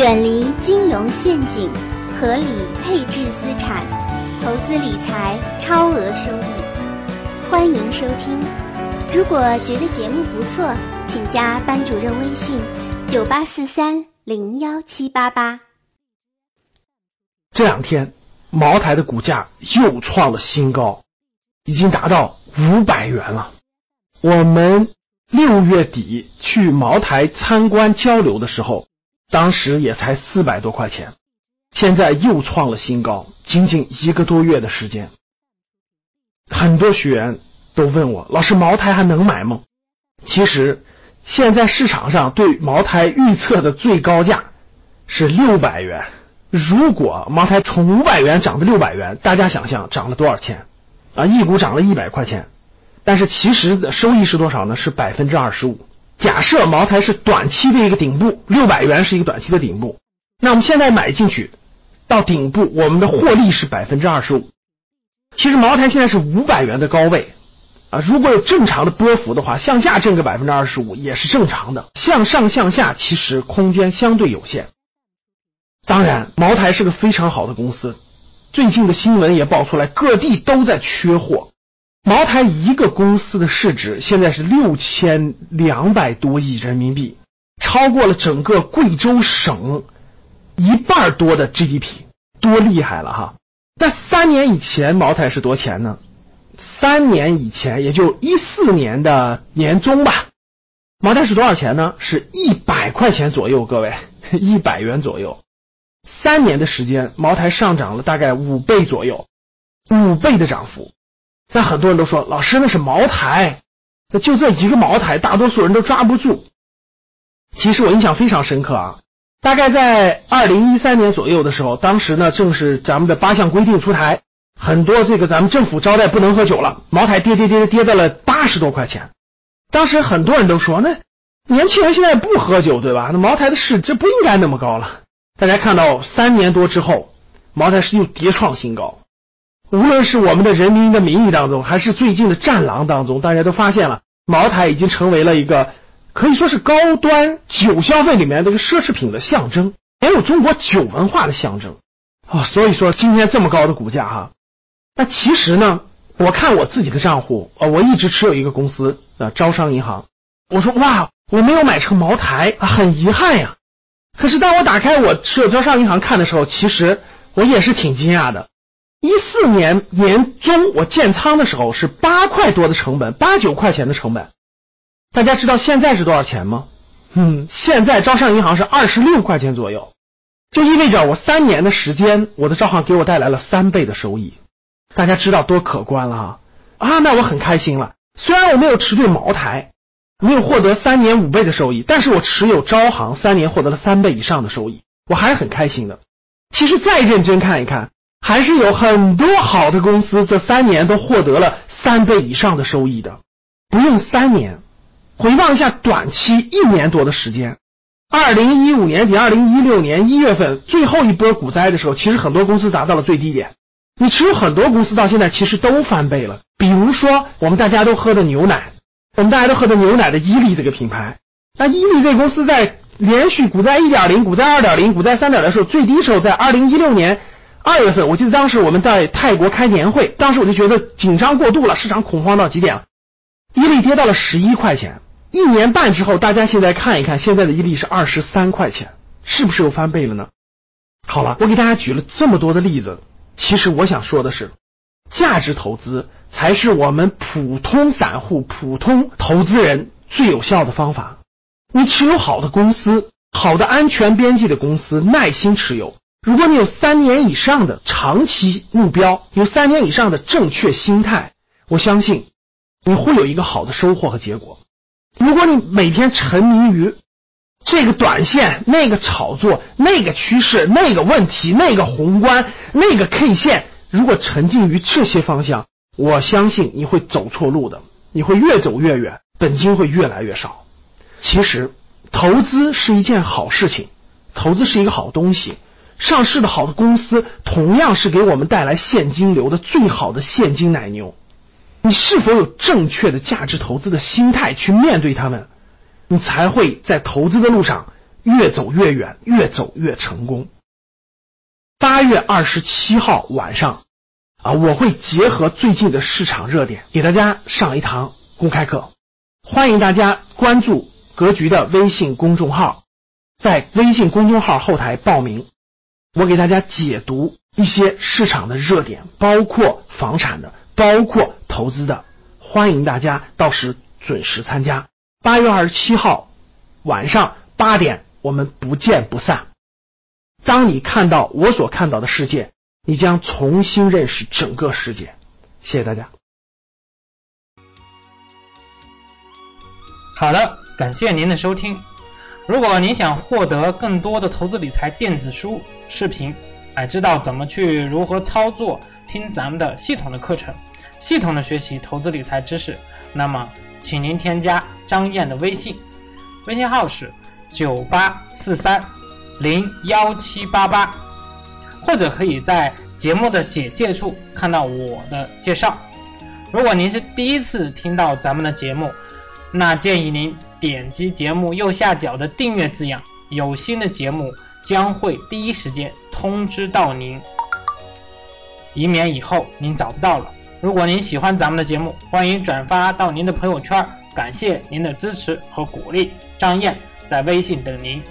远离金融陷阱，合理配置资产，投资理财超额收益。欢迎收听。如果觉得节目不错，请加班主任微信：九八四三零幺七八八。这两天，茅台的股价又创了新高，已经达到五百元了。我们六月底去茅台参观交流的时候。当时也才四百多块钱，现在又创了新高，仅仅一个多月的时间。很多学员都问我：“老师，茅台还能买吗？”其实，现在市场上对茅台预测的最高价是六百元。如果茅台从五百元涨到六百元，大家想象涨了多少钱？啊，一股涨了一百块钱，但是其实的收益是多少呢？是百分之二十五。假设茅台是短期的一个顶部，六百元是一个短期的顶部，那我们现在买进去，到顶部我们的获利是百分之二十五。其实茅台现在是五百元的高位，啊，如果有正常的波幅的话，向下挣个百分之二十五也是正常的。向上向下其实空间相对有限。当然，茅台是个非常好的公司，最近的新闻也爆出来，各地都在缺货。茅台一个公司的市值现在是六千两百多亿人民币，超过了整个贵州省一半多的 GDP，多厉害了哈！那三年以前茅台是多钱呢？三年以前，也就一四年的年中吧，茅台是多少钱呢？是一百块钱左右，各位，一百元左右。三年的时间，茅台上涨了大概五倍左右，五倍的涨幅。但很多人都说，老师那是茅台，那就这一个茅台，大多数人都抓不住。其实我印象非常深刻啊，大概在二零一三年左右的时候，当时呢正是咱们的八项规定出台，很多这个咱们政府招待不能喝酒了，茅台跌跌跌跌到了八十多块钱。当时很多人都说，那年轻人现在不喝酒对吧？那茅台的市值不应该那么高了。大家看到三年多之后，茅台是又跌创新高。无论是我们的人民的名义当中，还是最近的战狼当中，大家都发现了，茅台已经成为了一个可以说是高端酒消费里面这个奢侈品的象征，也有中国酒文化的象征啊。所以说今天这么高的股价哈，那其实呢，我看我自己的账户啊，我一直持有一个公司啊，招商银行。我说哇，我没有买成茅台啊，很遗憾呀。可是当我打开我持有招商银行看的时候，其实我也是挺惊讶的。一四年年中我建仓的时候是八块多的成本，八九块钱的成本。大家知道现在是多少钱吗？嗯，现在招商银行是二十六块钱左右，就意味着我三年的时间，我的招行给我带来了三倍的收益。大家知道多可观了哈！啊，那我很开心了。虽然我没有持对茅台，没有获得三年五倍的收益，但是我持有招行三年获得了三倍以上的收益，我还是很开心的。其实再认真看一看。还是有很多好的公司，这三年都获得了三倍以上的收益的。不用三年，回望一下短期一年多的时间，二零一五年底、二零一六年一月份最后一波股灾的时候，其实很多公司达到了最低点。你持有很多公司到现在其实都翻倍了。比如说我们大家都喝的牛奶，我们大家都喝的牛奶的伊利这个品牌，那伊利这个公司在连续股灾一点零、股灾二点零、股灾三点的时候，最低时候在二零一六年。二月份，我记得当时我们在泰国开年会，当时我就觉得紧张过度了，市场恐慌到极点了，伊利跌到了十一块钱。一年半之后，大家现在看一看，现在的伊利是二十三块钱，是不是又翻倍了呢？好了，我给大家举了这么多的例子，其实我想说的是，价值投资才是我们普通散户、普通投资人最有效的方法。你持有好的公司，好的安全边际的公司，耐心持有。如果你有三年以上的长期目标，有三年以上的正确心态，我相信你会有一个好的收获和结果。如果你每天沉迷于这个短线、那个炒作、那个趋势、那个问题、那个宏观、那个 K 线，如果沉浸于这些方向，我相信你会走错路的，你会越走越远，本金会越来越少。其实，投资是一件好事情，投资是一个好东西。上市的好的公司，同样是给我们带来现金流的最好的现金奶牛。你是否有正确的价值投资的心态去面对他们，你才会在投资的路上越走越远，越走越成功。八月二十七号晚上，啊，我会结合最近的市场热点，给大家上一堂公开课。欢迎大家关注格局的微信公众号，在微信公众号后台报名，我给大家解读一些市场的热点，包括房产的，包括投资的。欢迎大家到时准时参加。八月二十七号晚上八点，我们不见不散。当你看到我所看到的世界，你将重新认识整个世界。谢谢大家。好的，感谢您的收听。如果您想获得更多的投资理财电子书、视频，哎，知道怎么去如何操作，听咱们的系统的课程，系统的学习投资理财知识，那么，请您添加张燕的微信，微信号是九八四三。零幺七八八，或者可以在节目的简介处看到我的介绍。如果您是第一次听到咱们的节目，那建议您点击节目右下角的订阅字样，有新的节目将会第一时间通知到您，以免以后您找不到了。如果您喜欢咱们的节目，欢迎转发到您的朋友圈。感谢您的支持和鼓励，张燕在微信等您。